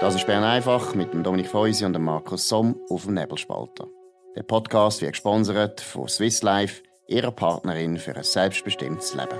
Das ist Bern einfach mit dem Dominik Feusi und dem Markus Somm auf dem Nebelspalter. Der Podcast wird gesponsert von Swiss Life, ihrer Partnerin für ein selbstbestimmtes Leben.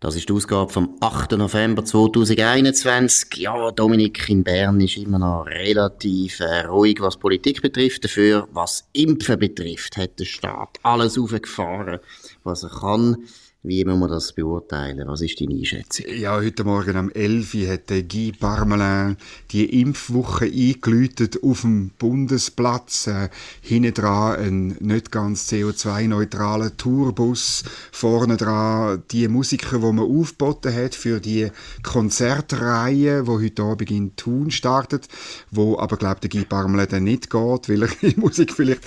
Das ist die Ausgabe vom 8. November 2021. Ja, Dominik in Bern ist immer noch relativ äh, ruhig, was Politik betrifft. Dafür, was Impfen betrifft, hat der Staat alles aufgefahren, was er kann. Wie muss man das beurteilen? Was ist deine Einschätzung? Ja, heute Morgen am 11. Uhr hat Guy Parmelin die Impfwoche eingeläutet auf dem Bundesplatz. Äh, hinten dran ein nicht ganz CO2-neutraler Tourbus. Vorne dran die Musiker, die man aufgeboten hat für die Konzertreihe, die heute Abend in Thun startet, wo aber, glaube der Guy Parmelin dann nicht geht, weil er die Musik vielleicht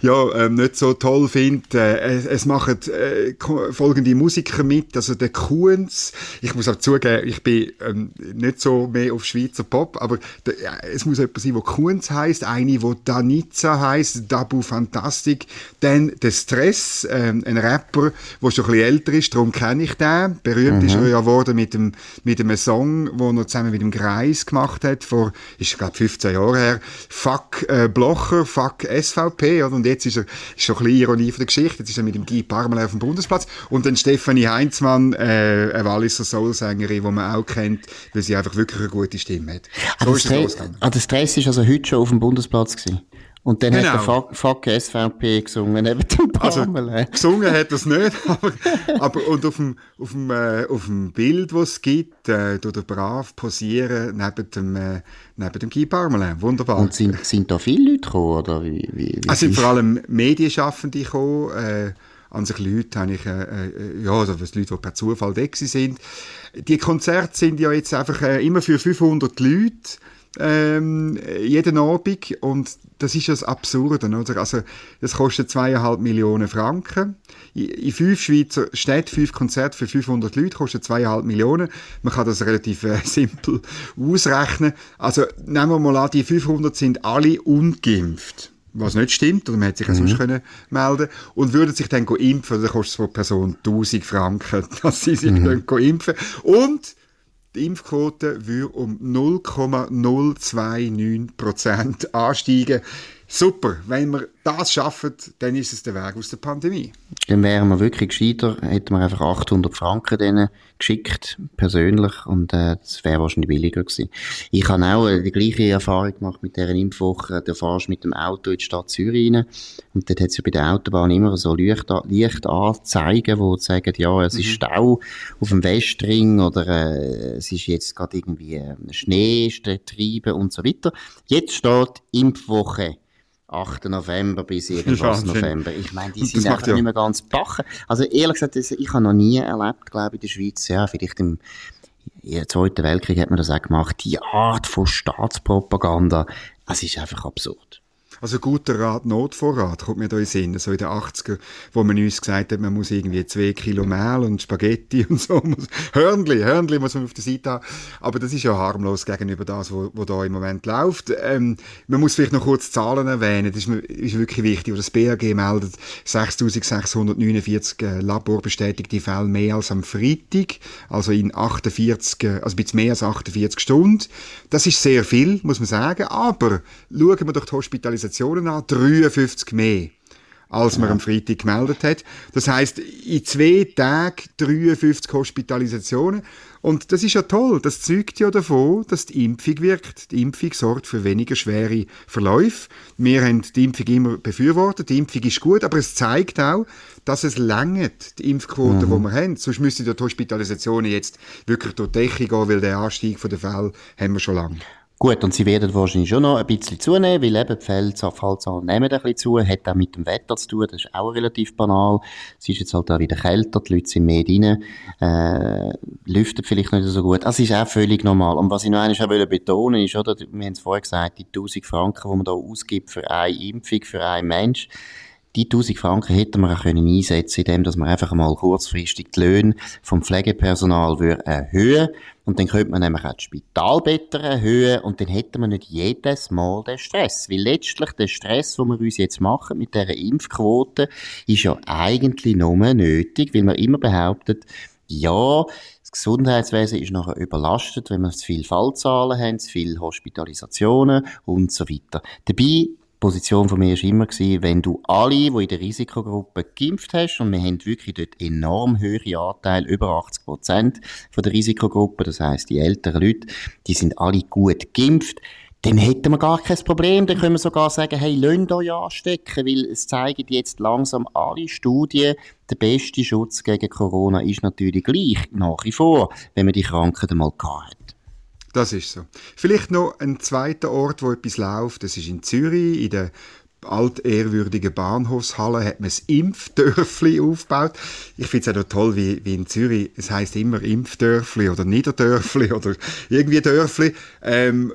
ja, ähm, nicht so toll findet. Äh, es machen äh, folgende Musiker Musiker mit, also der Kuhns, ich muss auch zugeben, ich bin ähm, nicht so mehr auf Schweizer Pop, aber der, ja, es muss jemand sein, der Kuhns heisst, eine, wo Danica heisst, Dabu Fantastic, dann der Stress, ähm, ein Rapper, der schon ein bisschen älter ist, darum kenne ich den, berühmt mhm. ist er ja geworden mit dem, mit einem Song, den er zusammen mit dem Greis gemacht hat, vor, ist glaube 15 Jahre her, Fuck äh, Blocher, Fuck SVP, oder? und jetzt ist er, ist schon ein bisschen Ironie von der Geschichte, jetzt ist er mit dem Guy Parmelin auf dem Bundesplatz. Und dann Stefanie Heinzmann, äh, eine Walliser Soulsängerin, die man auch kennt, weil sie einfach wirklich eine gute Stimme hat. Ah, so ah, ist es ah, der Stress ist also heute schon auf dem Bundesplatz gewesen? Und dann genau. hat er Fuck, SVP gesungen, neben dem Parmel. Also, gesungen hat er es nicht, aber, aber und auf dem, auf dem, äh, auf dem Bild, das es gibt, äh, tut er brav posieren neben dem, äh, neben dem Guy Parmelin. Wunderbar. Und sind, sind da viele Leute gekommen, oder wie, wie, wie Es sind vor allem Medienschaffende gekommen, äh, an sich Leute habe ich, äh, äh, ja, also Leute, die per Zufall weg sind. Die Konzerte sind ja jetzt einfach äh, immer für 500 Leute ähm, jeden Abend und das ist das Absurde, oder? Also, das kostet zweieinhalb Millionen Franken. In fünf Schweizer Städten, fünf Konzerte für 500 Leute kostet zweieinhalb Millionen. Man kann das relativ äh, simpel ausrechnen. Also, nehmen wir mal an, die 500 sind alle ungeimpft was nicht stimmt, oder man hätte sich mhm. sonst können melden und würden sich dann impfen, dann kostet es pro Person 1000 Franken, dass sie sich mhm. dann impfen und die Impfquote würde um 0,029% ansteigen. Super, wenn wir das schaffen, dann ist es der Weg aus der Pandemie. Dann wären wir wirklich gescheiter, hätten wir einfach 800 Franken denen geschickt, persönlich, und äh, das wäre wahrscheinlich billiger gewesen. Ich habe auch äh, die gleiche Erfahrung gemacht mit dieser Impfwoche. Du fährst mit dem Auto in die Stadt Zürich rein, und dort hat es ja bei der Autobahn immer so Licht, Licht anzeigen, wo sagen, ja, es mhm. ist Stau auf dem Westring, oder äh, es ist jetzt gerade irgendwie äh, Schnee treiben und so weiter. Jetzt steht Impfwoche 8. November bis irgendwas November. Ich meine, die sind einfach ja. nicht mehr ganz bachen. Also ehrlich gesagt, ich habe noch nie erlebt, glaube ich, in der Schweiz, ja, vielleicht im, im Zweiten Weltkrieg hat man das auch gemacht, die Art von Staatspropaganda, es ist einfach absurd. Also guter Rat, Notvorrat, kommt mir da in Sinn. So in den 80er, wo man uns gesagt hat, man muss irgendwie zwei Kilo Mehl und Spaghetti und so. Hörnli, Hörnli muss man auf der Seite haben. Aber das ist ja harmlos gegenüber das, was da im Moment läuft. Ähm, man muss vielleicht noch kurz Zahlen erwähnen. Das ist, ist wirklich wichtig. Das BAG meldet 6.649 laborbestätigte Fälle mehr als am Freitag. Also in 48, also ein bisschen mehr als 48 Stunden. Das ist sehr viel, muss man sagen. Aber schauen wir doch die Hospitalisation Hospitalisationen an, 53 mehr als man ja. am Freitag gemeldet hat. Das heißt in zwei Tagen 53 Hospitalisationen. Und das ist ja toll. Das zeugt ja davon, dass die Impfung wirkt. Die Impfung sorgt für weniger schwere Verläufe. Wir haben die Impfung immer befürwortet. Die Impfung ist gut, aber es zeigt auch, dass es längert, die Impfquote, mhm. die wir haben. Sonst müssten die Hospitalisationen jetzt wirklich durch die Decke gehen, weil der Anstieg der Fälle haben wir schon lange. Gut, und sie werden wahrscheinlich schon noch ein bisschen zunehmen, weil eben die Fallzahlen nehmen ein bisschen zu, hat auch mit dem Wetter zu tun, das ist auch relativ banal. Es ist jetzt halt auch wieder kälter, die Leute sind mehr drin, äh, lüftet vielleicht nicht so gut. Das ist auch völlig normal. Und was ich noch einmal betonen ist, oder, wir haben es vorher gesagt, die 1000 Franken, die man da ausgibt für eine Impfung, für einen Mensch, die 1000 Franken hätten wir auch können einsetzen, indem dass man einfach mal kurzfristig die Löhne vom Pflegepersonal erhöhen und dann könnte man nämlich auch die Spitalbetten erhöhen und dann hätten wir nicht jedes Mal den Stress. Weil letztlich der Stress, den wir uns jetzt machen mit dieser Impfquote, ist ja eigentlich nur nötig, weil man immer behauptet, ja, Gesundheitswesen ist nachher überlastet, wenn wir zu viele Fallzahlen haben, zu viele Hospitalisationen und so weiter. Dabei Position von mir war immer gewesen, wenn du alle, die in der Risikogruppe geimpft hast, und wir haben wirklich dort enorm hohe Anteile, über 80 Prozent von der Risikogruppe, das heisst, die älteren Leute, die sind alle gut geimpft, dann hätten wir gar kein Problem. Dann können wir sogar sagen, hey, lasst euch anstecken, weil es zeigen jetzt langsam alle Studien, der beste Schutz gegen Corona ist natürlich gleich, nach wie vor, wenn man die Krankheit einmal gehabt hat. Das ist so. Vielleicht noch ein zweiter Ort, wo etwas läuft. Das ist in Zürich, in der altehrwürdigen Bahnhofshalle hat man das Impfdörfli aufgebaut. Ich finde es auch toll, wie, wie in Zürich, es heißt immer Impfdörfli oder Niederdörfli oder irgendwie Dörfli. Ähm,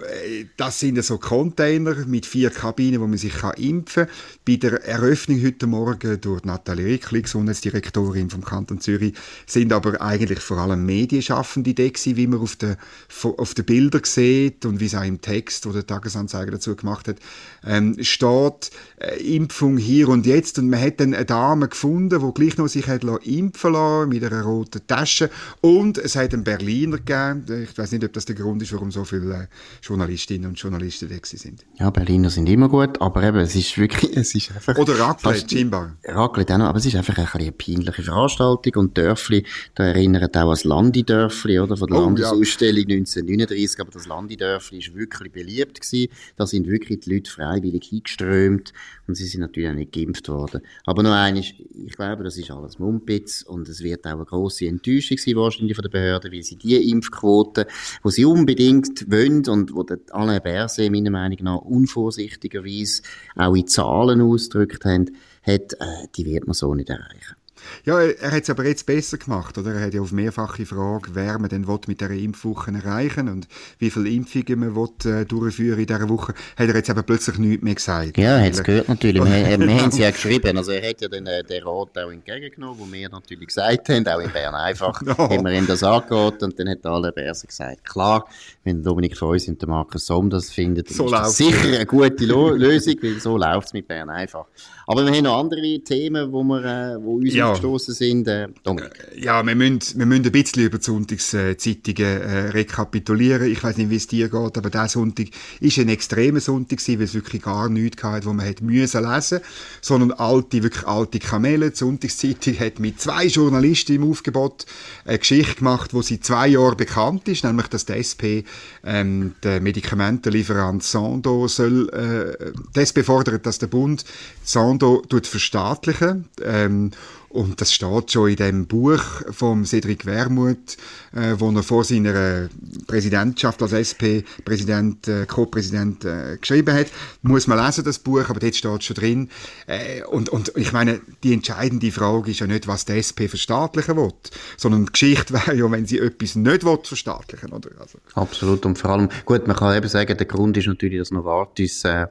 das sind so Container mit vier Kabinen, wo man sich kann impfen kann. Bei der Eröffnung heute Morgen durch Nathalie Rickli, Gesundheitsdirektorin vom Kanton Zürich, sind aber eigentlich vor allem Medienschaffende da gewesen, wie man auf den, auf den Bildern sieht und wie es auch im Text, wo der Tagesanzeiger dazu gemacht hat, ähm, steht, äh, Impfung hier und jetzt. Und man hat dann eine Dame gefunden, die gleich noch sich hat impfen lassen mit einer roten Tasche. Und es hat einen Berliner gegeben. Ich weiß nicht, ob das der Grund ist, warum so viele äh, Journalistinnen und Journalisten da sind. Ja, Berliner sind immer gut, aber eben, es ist wirklich, es ist einfach... Oder Raclette, scheinbar. Raclette auch noch, aber es ist einfach ein eine peinliche Veranstaltung und Dörfli, da erinnert auch an das Landi-Dörfli, oder, von der oh, Landesausstellung ja. 1939, aber das Landi-Dörfli ist wirklich beliebt gewesen. Da sind wirklich die Leute freiwillig hingeströmt und sie sind natürlich auch nicht geimpft worden. Aber noch eines, ich glaube, das ist alles Mumpitz und es wird auch eine grosse Enttäuschung sein wahrscheinlich von der Behörden, weil sie die Impfquote, wo sie unbedingt wollen und wo der Alain Berset meiner Meinung nach unvorsichtigerweise auch in Zahlen ausgedrückt haben, hat, äh, die wird man so nicht erreichen. Ja, er, hat es aber jetzt besser gemacht, oder? Er hat ja auf mehrfache Frage, wer man denn will mit dieser Impfwoche erreichen und wie viele Impfungen man will, äh, durchführen in dieser Woche, hat er jetzt eben plötzlich nichts mehr gesagt. Ja, er hat es gehört natürlich. wir, äh, wir haben es ja geschrieben. Also er hat ja den, äh, den Rat auch entgegengenommen, wo wir natürlich gesagt haben, auch in Bern einfach, no. haben wir ihm das angeraten und dann hat alle Berse gesagt, klar, wenn Dominik Feuss und der Markus Somm das finden, dann so ist das sicher eine gute Lösung, weil so läuft es mit Bern einfach. Aber wir haben noch andere Themen, wo, wir, äh, wo uns ja. gestoßen sind. Äh, äh, ja, wir müssen, wir müssen ein bisschen über die Sonntagszeitungen äh, rekapitulieren. Ich weiß nicht, wie es dir geht, aber dieser Sonntag ist ein extremer Sonntag gewesen, weil es wirklich gar nichts hatte, wo man hätte müssen lesen, sondern alte, wirklich alte Kamele. Die Sonntagszeitung hat mit zwei Journalisten im Aufgebot eine Geschichte gemacht, wo sie zwei Jahre bekannt ist, nämlich, dass der SP, ähm, der Medikamentenlieferant Sando soll, äh, das befordert, dass der Bund Sando Kommando verstaatlichen. Ähm, und das steht schon in dem Buch von Cedric Wermuth, äh, wo er vor seiner Präsidentschaft als SP-Präsident, äh, Co-Präsident äh, geschrieben hat. Muss man lesen, das Buch, aber dort steht schon drin. Äh, und, und ich meine, die entscheidende Frage ist ja nicht, was die SP verstaatlichen will, sondern die Geschichte wäre ja, wenn sie etwas nicht will, verstaatlichen, oder? Also. Absolut. Und vor allem, gut, man kann eben sagen, der Grund ist natürlich, dass Novartis äh,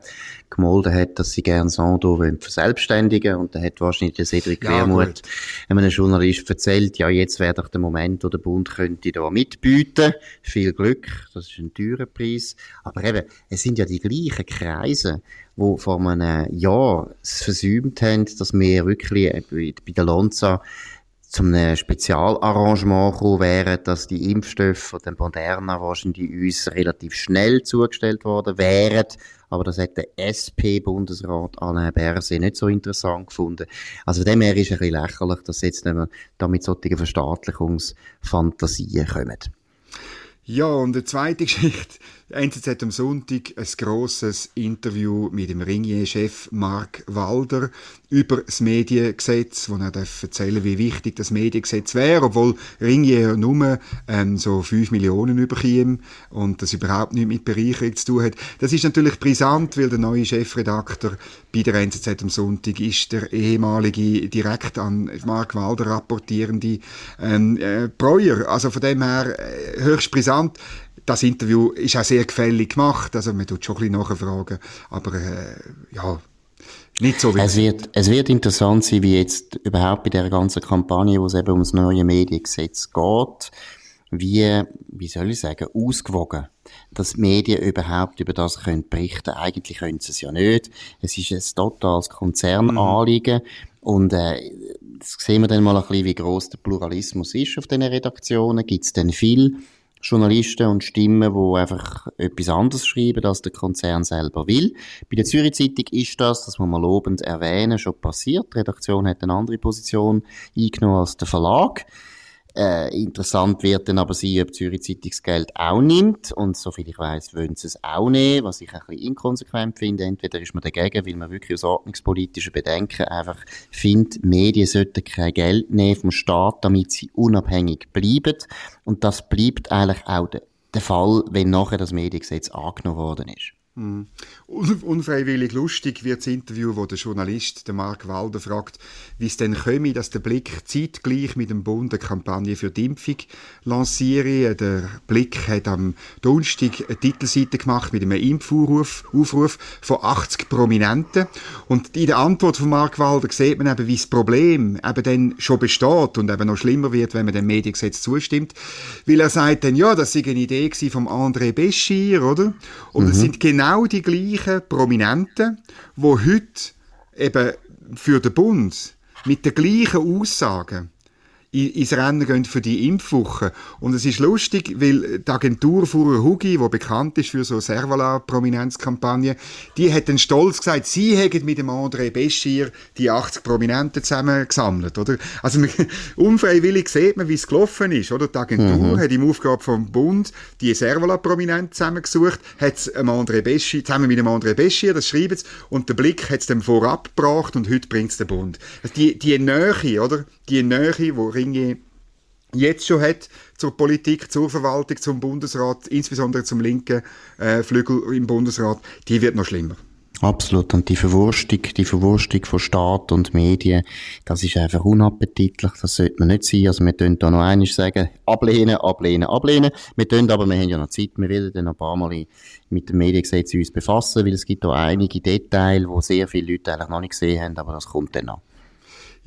gemolden hat, dass sie gerne Sando verselbstständigen und da hat wahrscheinlich der Cedric ja, Wermuth, wenn ein Journalist erzählt, ja, jetzt wäre doch der Moment, wo der Bund könnte da mitbieten. Viel Glück, das ist ein teurer Preis. Aber eben, es sind ja die gleichen Kreise, wo vor einem Jahr es versäumt haben, dass wir wirklich bei der Lonza zum Spezialarrangement gekommen wären, dass die Impfstoffe von dem Moderna wahrscheinlich uns relativ schnell zugestellt worden wären. Aber das hat der SP-Bundesrat Alain Berset nicht so interessant gefunden. Also dem her ist es ein bisschen lächerlich, dass jetzt nicht mehr da mit solchen Verstaatlichungsfantasien kommen. Ja, und eine zweite Geschichte. NZZ am Sonntag ein grosses Interview mit dem Ringier-Chef Mark Walder über das Mediengesetz, wo er erzählen wie wichtig das Mediengesetz wäre, obwohl Ringier nur ähm, so 5 Millionen überkäme und das überhaupt nichts mit Bereicherung zu tun hat. Das ist natürlich brisant, weil der neue Chefredakteur bei der NZZ am Sonntag ist der ehemalige direkt an Mark Walder rapportierende ähm, äh, Breuer. Also von dem her äh, höchst brisant das Interview ist auch sehr gefällig gemacht, also man tut schon ein bisschen nachfragen, aber äh, ja, nicht so wichtig. Es wird, es wird interessant sein, wie jetzt überhaupt bei der ganzen Kampagne, wo es eben ums neue Mediengesetz geht, wie, wie soll ich sagen, ausgewogen, dass Medien überhaupt über das können berichten. Eigentlich können sie es ja nicht. Es ist ein totales Konzernanliegen. Mhm. Und äh, jetzt sehen wir dann mal ein bisschen, wie groß der Pluralismus ist auf diesen Redaktionen. Gibt es denn viel Journalisten und Stimmen, die einfach etwas anderes schreiben, als der Konzern selber will. Bei der Zürich Zeitung ist das, das muss man lobend erwähnen, schon passiert. Die Redaktion hat eine andere Position eingenommen als der Verlag. Äh, interessant wird dann aber sein, ob Zürich Zeitungsgeld auch nimmt. Und soviel ich weiß, wollen sie es auch nehmen, was ich ein bisschen inkonsequent finde. Entweder ist man dagegen, weil man wirklich aus ordnungspolitischen Bedenken einfach findet, Medien sollten kein Geld nehmen vom Staat, damit sie unabhängig bleiben. Und das bleibt eigentlich auch der, Fall, wenn nachher das Mediengesetz angenommen worden ist. Mm. unfreiwillig lustig wird das Interview, wo der Journalist, der Mark Walder, fragt, wie es denn komme, dass der Blick zeitgleich mit dem Bund eine Kampagne für die Impfung lanciere. Der Blick hat am Donnerstag eine Titelseite gemacht mit einem Impfaufruf Aufruf von 80 Prominenten. Und in der Antwort von Mark Walder sieht man eben, wie das Problem eben dann schon besteht und eben noch schlimmer wird, wenn man dem Mediengesetz zustimmt. Weil er sagt dann, ja, das sei eine Idee von André Beschir, oder? Und es mhm. sind genau genau die gleichen Prominenten, die heute eben für den Bund mit den gleichen Aussagen ins Rennen gehen für die Impfwoche. Und es ist lustig, weil die Agentur Fuhrer Hugi, die bekannt ist für so Servala-Prominenzkampagnen, die hat dann stolz gesagt, sie hätten mit dem André Beschir die 80 Prominenten zusammengesammelt, oder? Also, unfreiwillig sieht man, wie es gelaufen ist, oder? Die Agentur mhm. hat im Aufgabe vom Bund die Servala-Prominenten zusammengesucht, hat es André Beschir, zusammen mit dem André Beschir, das schreiben sie, und der Blick hat es dann vorab gebracht und heute bringt es der Bund. Also die, die Nähe, oder? Die Nähe, die Ringe jetzt schon hat zur Politik, zur Verwaltung, zum Bundesrat, insbesondere zum linken äh, Flügel im Bundesrat, die wird noch schlimmer. Absolut. Und die Verwurstung, die Verwurstung von Staat und Medien, das ist einfach unappetitlich. Das sollte man nicht sein. Also wir können da noch einiges sagen. Ablehnen, ablehnen, ablehnen. Wir können aber, wir haben ja noch Zeit. Wir werden dann noch ein paar Mal mit dem Mediengesetz uns befassen, weil es gibt da einige Details, wo sehr viele Leute eigentlich noch nicht gesehen haben, aber das kommt dann noch.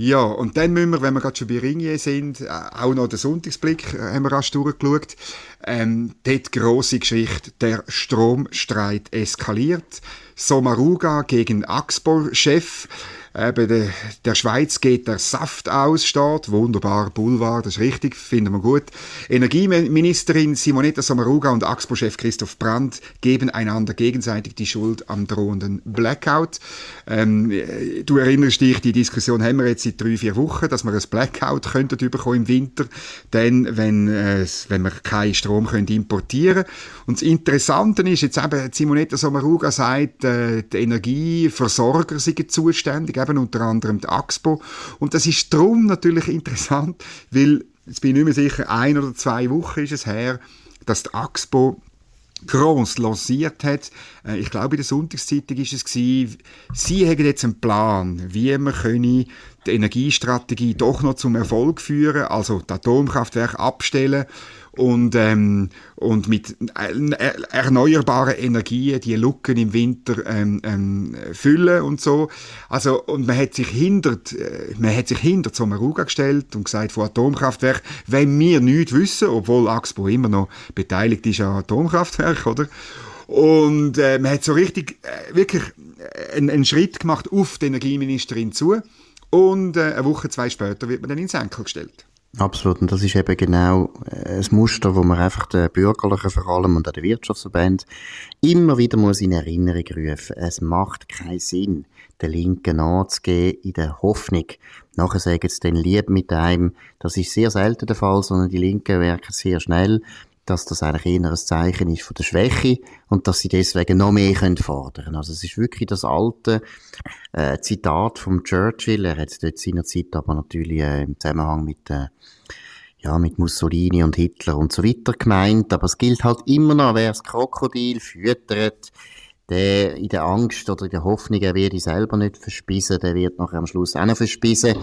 Ja, und dann müssen wir, wenn wir gerade schon bei Ringier sind, äh, auch noch den Sonntagsblick äh, haben wir rasch durchgeschaut. Ähm, dort grosse Geschichte, der Stromstreit eskaliert. Somaruga gegen Axpor-Chef. Äh, bei der, der Schweiz geht der Saft aus, steht. Wunderbar, Boulevard, das ist richtig, finden wir gut. Energieministerin Simonetta Sommaruga und Axpo-Chef Christoph Brandt geben einander gegenseitig die Schuld am drohenden Blackout. Ähm, du erinnerst dich, die Diskussion haben wir jetzt seit drei, vier Wochen, dass wir ein Blackout könnten bekommen im Winter, denn wenn, äh, wenn wir keinen Strom können importieren Und das Interessante ist jetzt eben, Simonetta Sommaruga sagt, äh, die Energieversorger sind zuständig, eben unter anderem die AXPO. Und das ist darum natürlich interessant, weil, jetzt bin ich nicht mehr sicher, ein oder zwei Wochen ist es her, dass die AXPO groß lanciert hat. Äh, ich glaube, in der Sonntagszeitung ist es gewesen, sie haben jetzt einen Plan, wie man können die Energiestrategie doch noch zum Erfolg führen, also das Atomkraftwerk abstellen und, ähm, und mit erneuerbaren Energien die Lücken im Winter ähm, ähm, füllen und so. Also, und man hat sich hindert, äh, man hat sich hinter Sommaruga gestellt und gesagt, von Atomkraftwerk, wenn wir nichts wissen, obwohl Axpo immer noch beteiligt ist an Atomkraftwerk, oder? Und äh, man hat so richtig, äh, wirklich äh, einen, einen Schritt gemacht auf die Energieministerin zu. Und äh, eine Woche, zwei später wird man dann ins Enkel gestellt. Absolut. Und das ist eben genau äh, ein Muster, wo man einfach den Bürgerlichen vor allem und auch den Wirtschaftsverbänden immer wieder muss in Erinnerung rufen. Es macht keinen Sinn, den Linken anzugehen in der Hoffnung, nachher sagen sie dann lieb mit einem. Das ist sehr selten der Fall, sondern die Linken werken sehr schnell dass das eigentlich eher ein Zeichen ist von der Schwäche und dass sie deswegen noch mehr können fordern. Also es ist wirklich das alte äh, Zitat vom Churchill, er hat es dort seinerzeit aber natürlich äh, im Zusammenhang mit äh, ja, mit Mussolini und Hitler und so weiter gemeint, aber es gilt halt immer noch, wer das Krokodil füttert, der in der Angst oder in der Hoffnung, er werde selber nicht verspisen, der wird nachher am Schluss auch noch verspisen.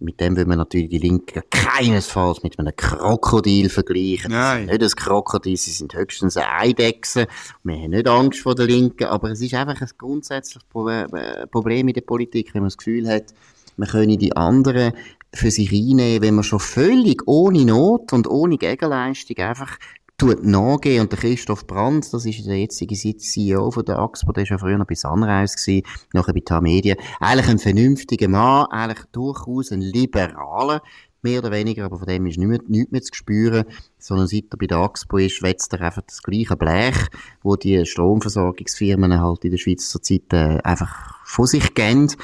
Mit dem will man natürlich die Linken keinesfalls mit einem Krokodil vergleichen. Nein. Nicht ein Krokodil, sie sind höchstens eine Eidechse. Wir haben nicht Angst vor der Linken, aber es ist einfach ein grundsätzliches äh, Problem in der Politik, wenn man das Gefühl hat, man könne die anderen für sich einnehmen, wenn man schon völlig ohne Not und ohne Gegenleistung einfach tut nachgehen. Und der Christoph Brandt, das ist der jetzige CEO von der AXPO, der war ja früher noch bei Sunrise gewesen, nachher bei TAR Media. Eigentlich ein vernünftiger Mann, eigentlich durchaus ein liberaler, mehr oder weniger, aber von dem ist nicht mehr, nichts mehr zu spüren, sondern seit er bei der AXPO ist, schwätzt er einfach das gleiche Blech, wo die Stromversorgungsfirmen halt in der Schweiz zurzeit äh, einfach von sich geben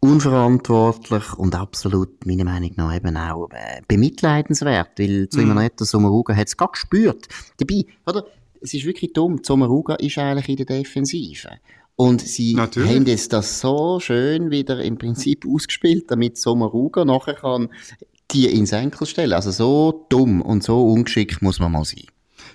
unverantwortlich und absolut, meiner Meinung nach, eben auch äh, bemitleidenswert, weil Simonetta mm. Sommaruga hat es gar gespürt. Dabei, oder? Es ist wirklich dumm. Sommaruga ist eigentlich in der Defensive. Und sie Natürlich. haben es das so schön wieder im Prinzip ausgespielt, damit Sommaruga nachher kann die ins Enkel stellen. Also so dumm und so ungeschickt muss man mal sein.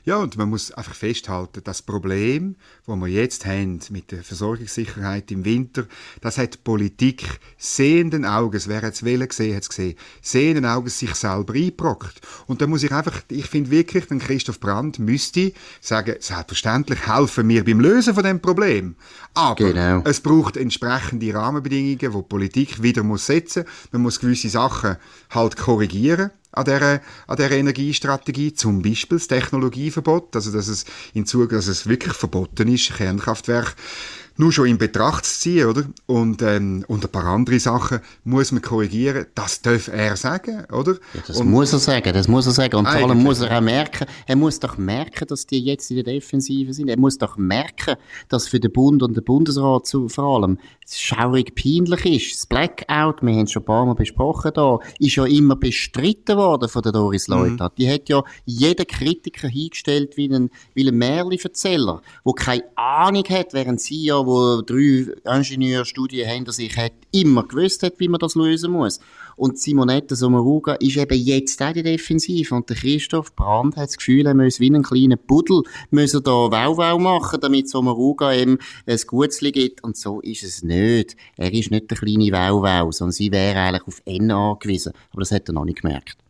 Ja, und man muss einfach festhalten, das Problem, das wir jetzt haben mit der Versorgungssicherheit im Winter, das hat die Politik sehenden Auges, wer es wählen gesehen, hat es gesehen, sehenden Auges sich selber eingebrockt. Und da muss ich einfach, ich finde wirklich, den Christoph Brandt müsste sagen, selbstverständlich helfen wir beim Lösen von dem Problem. Aber genau. es braucht entsprechende Rahmenbedingungen, die die Politik wieder muss setzen. Man muss gewisse Sachen halt korrigieren an dieser, an dieser Energiestrategie, zum Beispiel das Technologieverbot, also dass es in Zug, dass es wirklich verboten ist, Kernkraftwerke nur schon in Betracht zu ziehen, oder? Und, ähm, und ein paar andere Sachen muss man korrigieren. Das darf er sagen, oder? Ja, das und, muss er sagen, das muss er sagen. Und vor allem muss er auch merken, er muss doch merken, dass die jetzt in der Defensive sind. Er muss doch merken, dass für den Bund und den Bundesrat zu, vor allem schaurig peinlich ist. Das Blackout, wir haben es schon ein paar Mal besprochen da, ist ja immer bestritten worden von der Doris Leuthard. Mhm. Die hat ja jeden Kritiker hingestellt wie ein, wie ein Märli-Erzähler, der keine Ahnung hat, während sie ja wo drei Ingenieurstudien hinter sich hat, immer gewusst hat, wie man das lösen muss. Und Simonetta Sommaruga ist eben jetzt auch die Defensive. Und der Christoph Brandt hat das Gefühl, er muss wie ein kleiner Buddel, muss er da Wow-Wow machen, damit Sommaruga ihm ein Gutzli gibt. Und so ist es nicht. Er ist nicht der kleine Wow-Wow, sondern sie wäre eigentlich auf N angewiesen. Aber das hat er noch nicht gemerkt.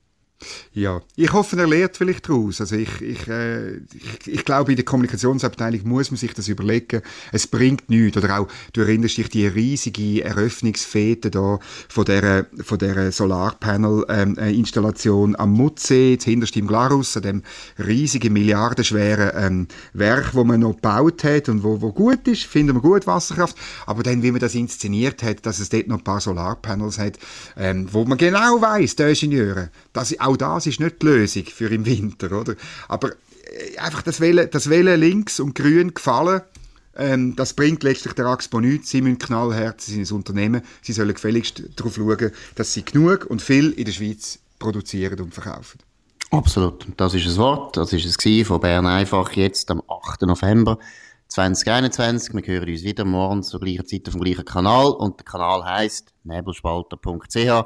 Ja, ich hoffe, er lernt vielleicht daraus. Also ich, ich, äh, ich, ich, glaube, in der Kommunikationsabteilung muss man sich das überlegen. Es bringt nichts. Oder auch, du erinnerst dich die riesige Eröffnungsfete da von der, von der Solarpanel-Installation ähm, am Mutsee, hinterst im Glarus, an dem riesigen, milliardenschweren ähm, Werk, wo man noch gebaut hat und wo, wo gut ist, finden wir gut, Wasserkraft. Aber dann, wie man das inszeniert hat, dass es dort noch ein paar Solarpanels hat, ähm, wo man genau weiß, die Ingenieure, dass auch auch das ist nicht die Lösung für im Winter, oder? Aber äh, einfach das Wählen, das Wählen links und grün gefallen, ähm, das bringt letztlich der Axpo nichts. Sie müssen knallhart, sie sind ein Unternehmen, sie sollen gefälligst darauf schauen, dass sie genug und viel in der Schweiz produzieren und verkaufen. Absolut. Das ist das Wort. Das ist es von Bern einfach jetzt am 8. November 2021. Wir hören uns wieder morgen zur gleichen Zeit auf dem gleichen Kanal und der Kanal heißt nebelspalter.ch.